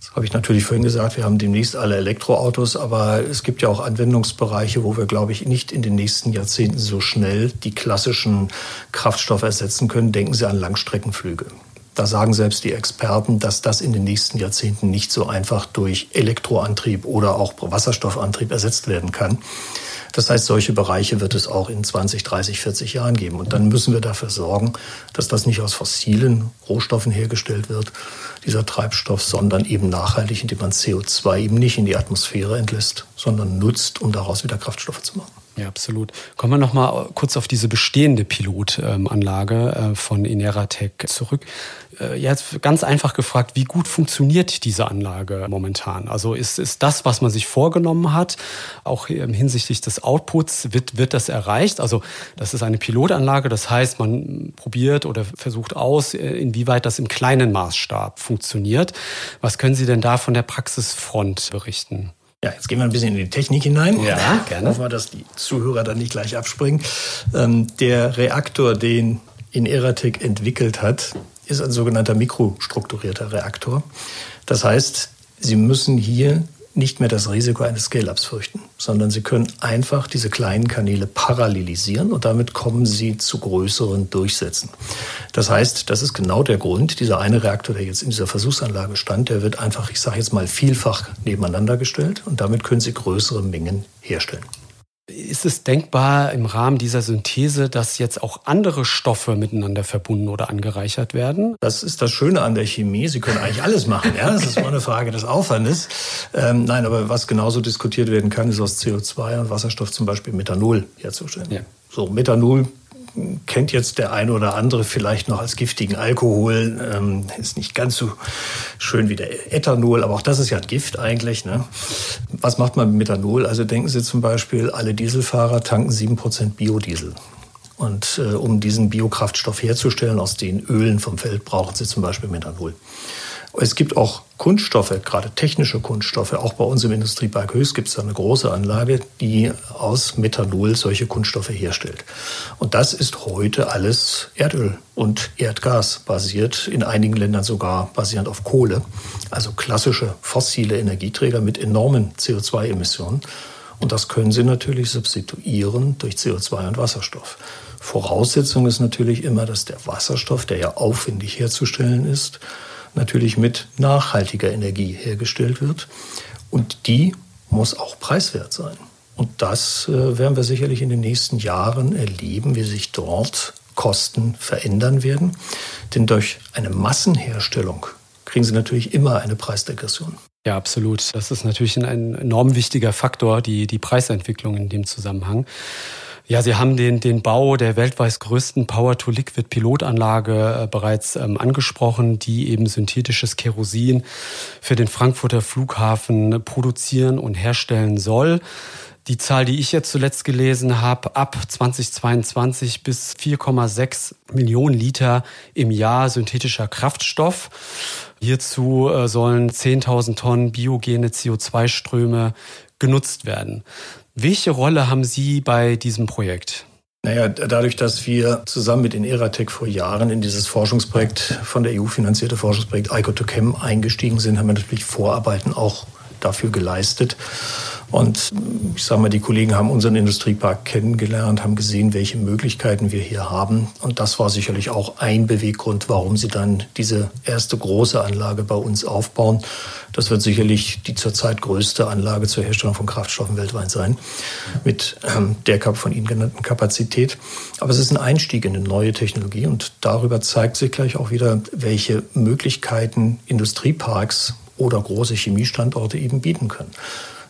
S3: Das habe ich natürlich vorhin gesagt, wir haben demnächst alle Elektroautos, aber es gibt ja auch Anwendungsbereiche, wo wir, glaube ich, nicht in den nächsten Jahrzehnten so schnell die klassischen Kraftstoffe ersetzen können. Denken Sie an Langstreckenflüge. Da sagen selbst die Experten, dass das in den nächsten Jahrzehnten nicht so einfach durch Elektroantrieb oder auch Wasserstoffantrieb ersetzt werden kann. Das heißt, solche Bereiche wird es auch in 20, 30, 40 Jahren geben. Und dann müssen wir dafür sorgen, dass das nicht aus fossilen Rohstoffen hergestellt wird, dieser Treibstoff, sondern eben nachhaltig, indem man CO2 eben nicht in die Atmosphäre entlässt, sondern nutzt, um daraus wieder Kraftstoffe zu machen.
S2: Ja, absolut. Kommen wir noch mal kurz auf diese bestehende Pilotanlage äh, von Ineratec zurück. Äh, jetzt ganz einfach gefragt, wie gut funktioniert diese Anlage momentan? Also ist, ist das, was man sich vorgenommen hat, auch hinsichtlich des Outputs, wird, wird das erreicht? Also das ist eine Pilotanlage, das heißt, man probiert oder versucht aus, äh, inwieweit das im kleinen Maßstab funktioniert. Was können Sie denn da von der Praxisfront berichten?
S3: Ja, jetzt gehen wir ein bisschen in die Technik hinein.
S2: Ja, gerne.
S3: Hoffen wir, dass die Zuhörer dann nicht gleich abspringen. Ähm, der Reaktor, den Ineratec entwickelt hat, ist ein sogenannter mikrostrukturierter Reaktor. Das heißt, Sie müssen hier nicht mehr das Risiko eines Scale-ups fürchten, sondern Sie können einfach diese kleinen Kanäle parallelisieren und damit kommen Sie zu größeren Durchsätzen. Das heißt, das ist genau der Grund, dieser eine Reaktor, der jetzt in dieser Versuchsanlage stand, der wird einfach, ich sage jetzt mal, vielfach nebeneinander gestellt und damit können Sie größere Mengen herstellen.
S2: Ist es denkbar im Rahmen dieser Synthese, dass jetzt auch andere Stoffe miteinander verbunden oder angereichert werden?
S3: Das ist das Schöne an der Chemie. Sie können eigentlich alles machen. Ja? Das ist nur eine Frage des Aufwandes. Ähm, nein, aber was genauso diskutiert werden kann, ist aus CO2 und Wasserstoff zum Beispiel Methanol herzustellen. Ja. So, Methanol kennt jetzt der eine oder andere vielleicht noch als giftigen Alkohol. Ähm, ist nicht ganz so schön wie der Ethanol, aber auch das ist ja Gift eigentlich. Ne? Was macht man mit Methanol? Also denken Sie zum Beispiel, alle Dieselfahrer tanken 7% Biodiesel. Und äh, um diesen Biokraftstoff herzustellen aus den Ölen vom Feld, brauchen Sie zum Beispiel Methanol. Es gibt auch Kunststoffe, gerade technische Kunststoffe. Auch bei uns im Industriepark Höchst gibt es eine große Anlage, die aus Methanol solche Kunststoffe herstellt. Und das ist heute alles Erdöl und Erdgas basiert, in einigen Ländern sogar basierend auf Kohle. Also klassische fossile Energieträger mit enormen CO2-Emissionen. Und das können Sie natürlich substituieren durch CO2 und Wasserstoff. Voraussetzung ist natürlich immer, dass der Wasserstoff, der ja aufwendig herzustellen ist, natürlich mit nachhaltiger Energie hergestellt wird. Und die muss auch preiswert sein. Und das äh, werden wir sicherlich in den nächsten Jahren erleben, wie sich dort Kosten verändern werden. Denn durch eine Massenherstellung kriegen Sie natürlich immer eine Preisdegression.
S2: Ja, absolut. Das ist natürlich ein enorm wichtiger Faktor, die, die Preisentwicklung in dem Zusammenhang. Ja, Sie haben den, den Bau der weltweit größten Power-to-Liquid-Pilotanlage äh, bereits ähm, angesprochen, die eben synthetisches Kerosin für den Frankfurter Flughafen produzieren und herstellen soll. Die Zahl, die ich jetzt zuletzt gelesen habe, ab 2022 bis 4,6 Millionen Liter im Jahr synthetischer Kraftstoff. Hierzu äh, sollen 10.000 Tonnen biogene CO2-Ströme genutzt werden. Welche Rolle haben Sie bei diesem Projekt?
S3: Naja, dadurch, dass wir zusammen mit Ineratec vor Jahren in dieses Forschungsprojekt, von der EU finanzierte Forschungsprojekt ICO2Chem eingestiegen sind, haben wir natürlich Vorarbeiten auch dafür geleistet. Und ich sage mal, die Kollegen haben unseren Industriepark kennengelernt, haben gesehen, welche Möglichkeiten wir hier haben. Und das war sicherlich auch ein Beweggrund, warum sie dann diese erste große Anlage bei uns aufbauen. Das wird sicherlich die zurzeit größte Anlage zur Herstellung von Kraftstoffen weltweit sein, mit ähm, der von Ihnen genannten Kapazität. Aber es ist ein Einstieg in eine neue Technologie und darüber zeigt sich gleich auch wieder, welche Möglichkeiten Industrieparks oder große Chemiestandorte eben bieten können.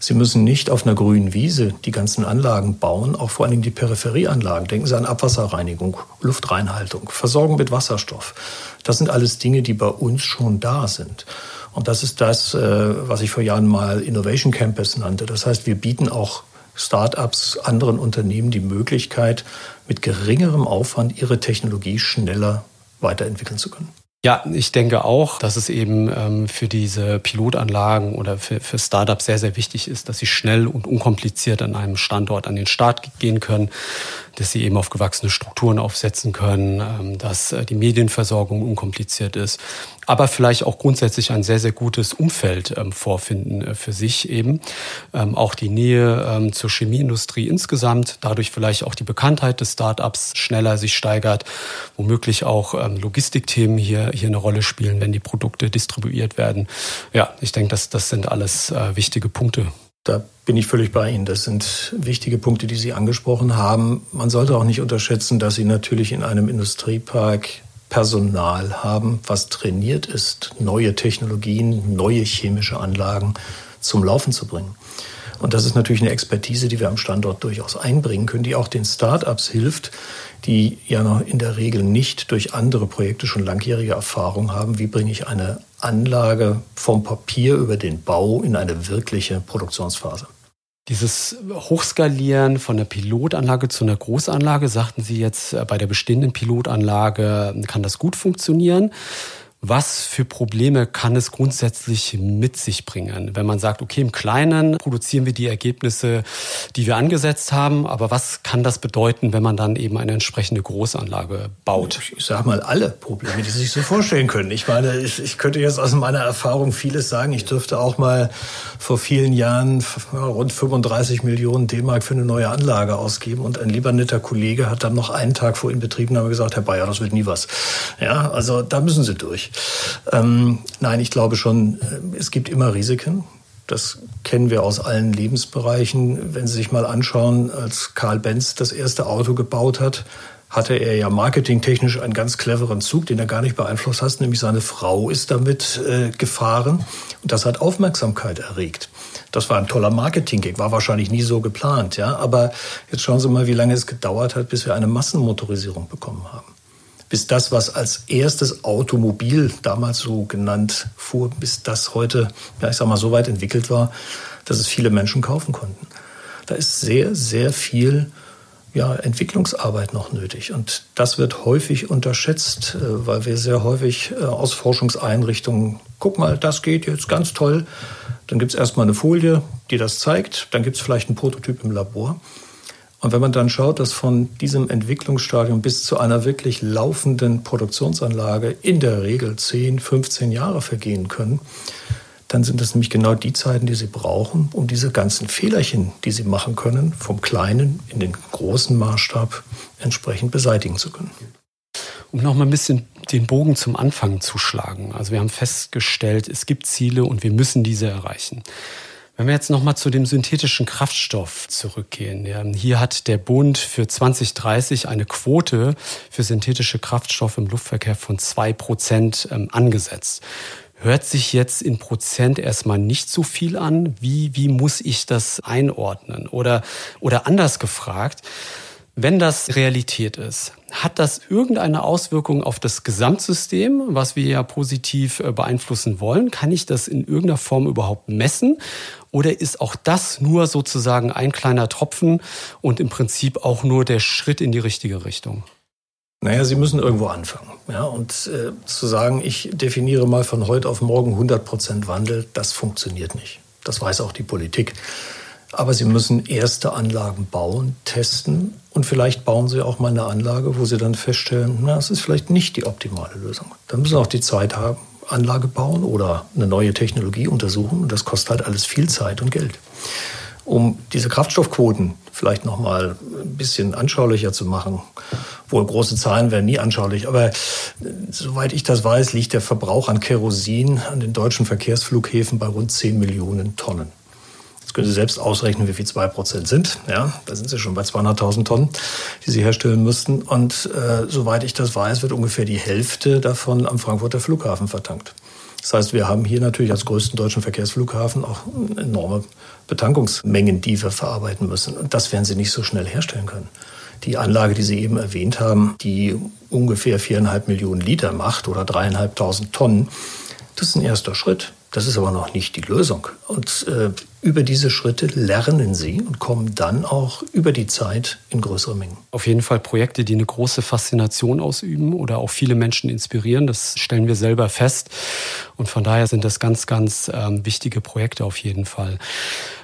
S3: Sie müssen nicht auf einer grünen Wiese die ganzen Anlagen bauen, auch vor allem die Peripherieanlagen. Denken Sie an Abwasserreinigung, Luftreinhaltung, Versorgung mit Wasserstoff. Das sind alles Dinge, die bei uns schon da sind. Und das ist das, äh, was ich vor Jahren mal Innovation Campus nannte. Das heißt, wir bieten auch Start-ups, anderen Unternehmen die Möglichkeit, mit geringerem Aufwand ihre Technologie schneller weiterentwickeln zu können.
S2: Ja, ich denke auch, dass es eben ähm, für diese Pilotanlagen oder für, für Startups sehr, sehr wichtig ist, dass sie schnell und unkompliziert an einem Standort an den Start gehen können, dass sie eben auf gewachsene Strukturen aufsetzen können, ähm, dass äh, die Medienversorgung unkompliziert ist, aber vielleicht auch grundsätzlich ein sehr, sehr gutes Umfeld ähm, vorfinden äh, für sich eben. Ähm, auch die Nähe zur Chemieindustrie insgesamt, dadurch vielleicht auch die Bekanntheit des Startups schneller sich steigert, womöglich auch Logistikthemen hier, hier eine Rolle spielen, wenn die Produkte distribuiert werden. Ja, ich denke, das, das sind alles äh, wichtige Punkte.
S3: Da bin ich völlig bei Ihnen. Das sind wichtige Punkte, die Sie angesprochen haben. Man sollte auch nicht unterschätzen, dass Sie natürlich in einem Industriepark Personal haben, was trainiert ist, neue Technologien, neue chemische Anlagen zum Laufen zu bringen. Und das ist natürlich eine Expertise, die wir am Standort durchaus einbringen können, die auch den Start-ups hilft, die ja noch in der Regel nicht durch andere Projekte schon langjährige Erfahrung haben. Wie bringe ich eine Anlage vom Papier über den Bau in eine wirkliche Produktionsphase?
S2: Dieses Hochskalieren von der Pilotanlage zu einer Großanlage, sagten Sie jetzt, äh, bei der bestehenden Pilotanlage kann das gut funktionieren. Was für Probleme kann es grundsätzlich mit sich bringen, wenn man sagt, okay, im Kleinen produzieren wir die Ergebnisse, die wir angesetzt haben, aber was kann das bedeuten, wenn man dann eben eine entsprechende Großanlage baut?
S3: Ich sage mal alle Probleme, die Sie sich so vorstellen können. Ich meine, ich, ich könnte jetzt aus meiner Erfahrung vieles sagen. Ich dürfte auch mal vor vielen Jahren rund 35 Millionen D-Mark für eine neue Anlage ausgeben und ein lieber netter Kollege hat dann noch einen Tag vor Inbetriebnahme gesagt, Herr Bayer, das wird nie was. Ja, also da müssen Sie durch. Ähm, nein, ich glaube schon, äh, es gibt immer Risiken. Das kennen wir aus allen Lebensbereichen. Wenn Sie sich mal anschauen, als Karl Benz das erste Auto gebaut hat, hatte er ja marketingtechnisch einen ganz cleveren Zug, den er gar nicht beeinflusst hat, nämlich seine Frau ist damit äh, gefahren und das hat Aufmerksamkeit erregt. Das war ein toller Marketing-Gag, war wahrscheinlich nie so geplant, ja. Aber jetzt schauen Sie mal, wie lange es gedauert hat, bis wir eine Massenmotorisierung bekommen haben bis das, was als erstes Automobil damals so genannt fuhr, bis das heute, ja, ich sag mal, so weit entwickelt war, dass es viele Menschen kaufen konnten. Da ist sehr, sehr viel ja, Entwicklungsarbeit noch nötig. Und das wird häufig unterschätzt, äh, weil wir sehr häufig äh, aus Forschungseinrichtungen, guck mal, das geht jetzt ganz toll. Dann gibt es erstmal eine Folie, die das zeigt. Dann gibt es vielleicht einen Prototyp im Labor. Und wenn man dann schaut, dass von diesem Entwicklungsstadium bis zu einer wirklich laufenden Produktionsanlage in der Regel 10, 15 Jahre vergehen können, dann sind das nämlich genau die Zeiten, die Sie brauchen, um diese ganzen Fehlerchen, die Sie machen können, vom kleinen in den großen Maßstab entsprechend beseitigen zu können.
S2: Um noch mal ein bisschen den Bogen zum Anfang zu schlagen. Also wir haben festgestellt, es gibt Ziele und wir müssen diese erreichen. Wenn wir jetzt nochmal zu dem synthetischen Kraftstoff zurückgehen. Hier hat der Bund für 2030 eine Quote für synthetische Kraftstoffe im Luftverkehr von zwei Prozent ähm, angesetzt. Hört sich jetzt in Prozent erstmal nicht so viel an. Wie, wie muss ich das einordnen? Oder, oder anders gefragt, wenn das Realität ist, hat das irgendeine Auswirkung auf das Gesamtsystem, was wir ja positiv äh, beeinflussen wollen? Kann ich das in irgendeiner Form überhaupt messen? Oder ist auch das nur sozusagen ein kleiner Tropfen und im Prinzip auch nur der Schritt in die richtige Richtung?
S3: Naja, Sie müssen irgendwo anfangen. Ja, und äh, zu sagen, ich definiere mal von heute auf morgen 100 Prozent Wandel, das funktioniert nicht. Das weiß auch die Politik. Aber Sie müssen erste Anlagen bauen, testen und vielleicht bauen Sie auch mal eine Anlage, wo Sie dann feststellen, na, das ist vielleicht nicht die optimale Lösung. Dann müssen Sie auch die Zeit haben, Anlage bauen oder eine neue Technologie untersuchen. Und das kostet halt alles viel Zeit und Geld. Um diese Kraftstoffquoten vielleicht noch mal ein bisschen anschaulicher zu machen, wohl große Zahlen werden nie anschaulich, aber soweit ich das weiß, liegt der Verbrauch an Kerosin an den deutschen Verkehrsflughäfen bei rund 10 Millionen Tonnen. Jetzt können Sie selbst ausrechnen, wie viel 2% sind. Ja, da sind Sie schon bei 200.000 Tonnen, die Sie herstellen müssten. Und äh, soweit ich das weiß, wird ungefähr die Hälfte davon am Frankfurter Flughafen vertankt. Das heißt, wir haben hier natürlich als größten deutschen Verkehrsflughafen auch enorme Betankungsmengen, die wir verarbeiten müssen. Und das werden Sie nicht so schnell herstellen können. Die Anlage, die Sie eben erwähnt haben, die ungefähr viereinhalb Millionen Liter macht oder dreieinhalbtausend Tonnen, das ist ein erster Schritt. Das ist aber noch nicht die Lösung. Und äh, über diese Schritte lernen sie und kommen dann auch über die Zeit in größere Mengen.
S2: Auf jeden Fall Projekte, die eine große Faszination ausüben oder auch viele Menschen inspirieren. Das stellen wir selber fest. Und von daher sind das ganz, ganz ähm, wichtige Projekte auf jeden Fall.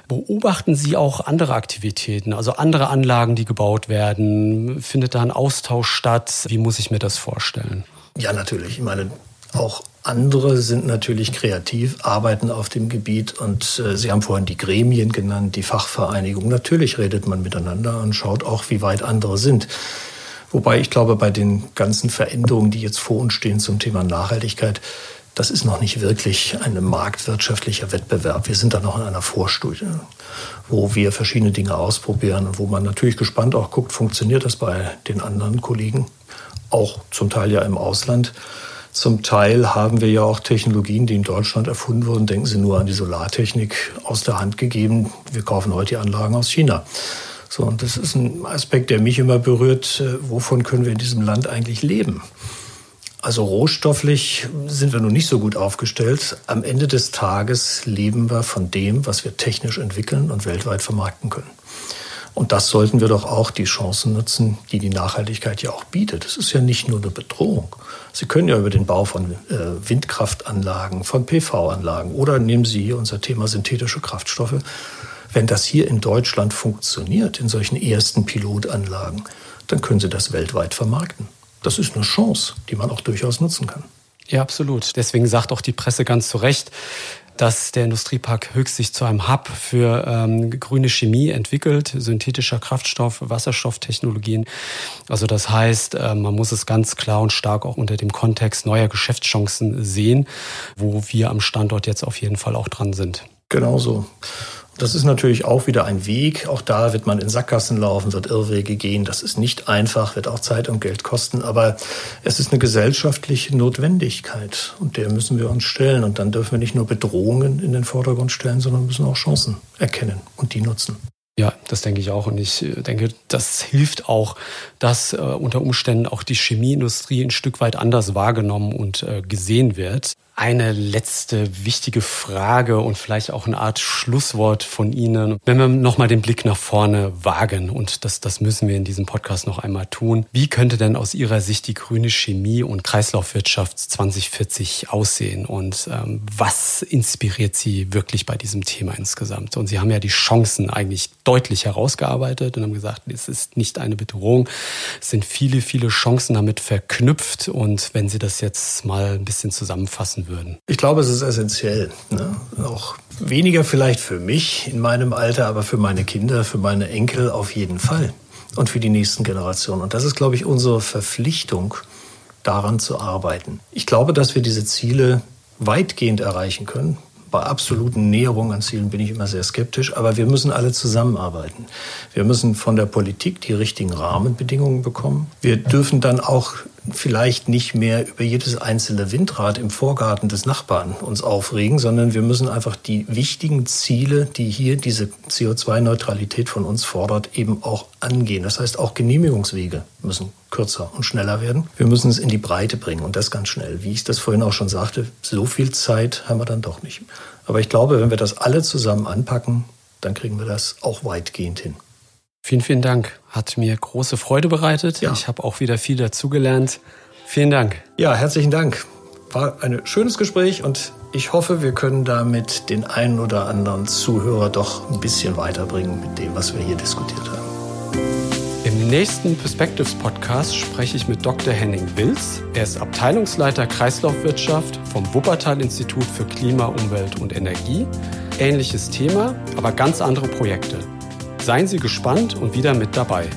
S2: Beobachten Sie auch andere Aktivitäten, also andere Anlagen, die gebaut werden? Findet da ein Austausch statt? Wie muss ich mir das vorstellen?
S3: Ja, natürlich. Ich meine, auch andere sind natürlich kreativ, arbeiten auf dem Gebiet und äh, Sie haben vorhin die Gremien genannt, die Fachvereinigung. Natürlich redet man miteinander und schaut auch, wie weit andere sind. Wobei ich glaube, bei den ganzen Veränderungen, die jetzt vor uns stehen zum Thema Nachhaltigkeit, das ist noch nicht wirklich ein marktwirtschaftlicher Wettbewerb. Wir sind da noch in einer Vorstudie, wo wir verschiedene Dinge ausprobieren und wo man natürlich gespannt auch guckt, funktioniert das bei den anderen Kollegen, auch zum Teil ja im Ausland. Zum Teil haben wir ja auch Technologien, die in Deutschland erfunden wurden. Denken Sie nur an die Solartechnik aus der Hand gegeben. Wir kaufen heute die Anlagen aus China. So, und das ist ein Aspekt, der mich immer berührt. Äh, wovon können wir in diesem Land eigentlich leben? Also rohstofflich sind wir nun nicht so gut aufgestellt. Am Ende des Tages leben wir von dem, was wir technisch entwickeln und weltweit vermarkten können. Und das sollten wir doch auch die Chancen nutzen, die die Nachhaltigkeit ja auch bietet. Es ist ja nicht nur eine Bedrohung. Sie können ja über den Bau von äh, Windkraftanlagen, von PV-Anlagen oder nehmen Sie hier unser Thema synthetische Kraftstoffe. Wenn das hier in Deutschland funktioniert, in solchen ersten Pilotanlagen, dann können Sie das weltweit vermarkten das ist eine Chance, die man auch durchaus nutzen kann.
S2: Ja, absolut. Deswegen sagt auch die Presse ganz zu Recht, dass der Industriepark Höchst sich zu einem Hub für ähm, grüne Chemie entwickelt, synthetischer Kraftstoff, Wasserstofftechnologien. Also das heißt, äh, man muss es ganz klar und stark auch unter dem Kontext neuer Geschäftschancen sehen, wo wir am Standort jetzt auf jeden Fall auch dran sind.
S3: Genau so. Das ist natürlich auch wieder ein Weg. Auch da wird man in Sackgassen laufen, wird Irrwege gehen. Das ist nicht einfach, wird auch Zeit und Geld kosten. Aber es ist eine gesellschaftliche Notwendigkeit und der müssen wir uns stellen. Und dann dürfen wir nicht nur Bedrohungen in den Vordergrund stellen, sondern müssen auch Chancen erkennen und die nutzen.
S2: Ja, das denke ich auch. Und ich äh, denke, das hilft auch, dass äh, unter Umständen auch die Chemieindustrie ein Stück weit anders wahrgenommen und äh, gesehen wird eine letzte wichtige Frage und vielleicht auch eine Art Schlusswort von Ihnen. Wenn wir nochmal den Blick nach vorne wagen, und das, das müssen wir in diesem Podcast noch einmal tun, wie könnte denn aus Ihrer Sicht die grüne Chemie und Kreislaufwirtschaft 2040 aussehen? Und ähm, was inspiriert Sie wirklich bei diesem Thema insgesamt? Und Sie haben ja die Chancen eigentlich deutlich herausgearbeitet und haben gesagt, es ist nicht eine Bedrohung. Es sind viele, viele Chancen damit verknüpft. Und wenn Sie das jetzt mal ein bisschen zusammenfassen würden, würden?
S3: Ich glaube, es ist essentiell. Ne? Auch weniger vielleicht für mich in meinem Alter, aber für meine Kinder, für meine Enkel auf jeden Fall. Und für die nächsten Generationen. Und das ist, glaube ich, unsere Verpflichtung, daran zu arbeiten. Ich glaube, dass wir diese Ziele weitgehend erreichen können. Bei absoluten Näherungen an Zielen bin ich immer sehr skeptisch, aber wir müssen alle zusammenarbeiten. Wir müssen von der Politik die richtigen Rahmenbedingungen bekommen. Wir dürfen dann auch vielleicht nicht mehr über jedes einzelne Windrad im Vorgarten des Nachbarn uns aufregen, sondern wir müssen einfach die wichtigen Ziele, die hier diese CO2-Neutralität von uns fordert, eben auch angehen. Das heißt, auch Genehmigungswege müssen kürzer und schneller werden. Wir müssen es in die Breite bringen und das ganz schnell. Wie ich das vorhin auch schon sagte, so viel Zeit haben wir dann doch nicht. Aber ich glaube, wenn wir das alle zusammen anpacken, dann kriegen wir das auch weitgehend hin.
S2: Vielen, vielen Dank. Hat mir große Freude bereitet. Ja. Ich habe auch wieder viel dazugelernt. Vielen Dank.
S3: Ja, herzlichen Dank. War ein schönes Gespräch und ich hoffe, wir können damit den einen oder anderen Zuhörer doch ein bisschen weiterbringen mit dem, was wir hier diskutiert haben.
S2: Im nächsten Perspectives Podcast spreche ich mit Dr. Henning Wills. Er ist Abteilungsleiter Kreislaufwirtschaft vom Wuppertal Institut für Klima, Umwelt und Energie. Ähnliches Thema, aber ganz andere Projekte. Seien Sie gespannt und wieder mit dabei.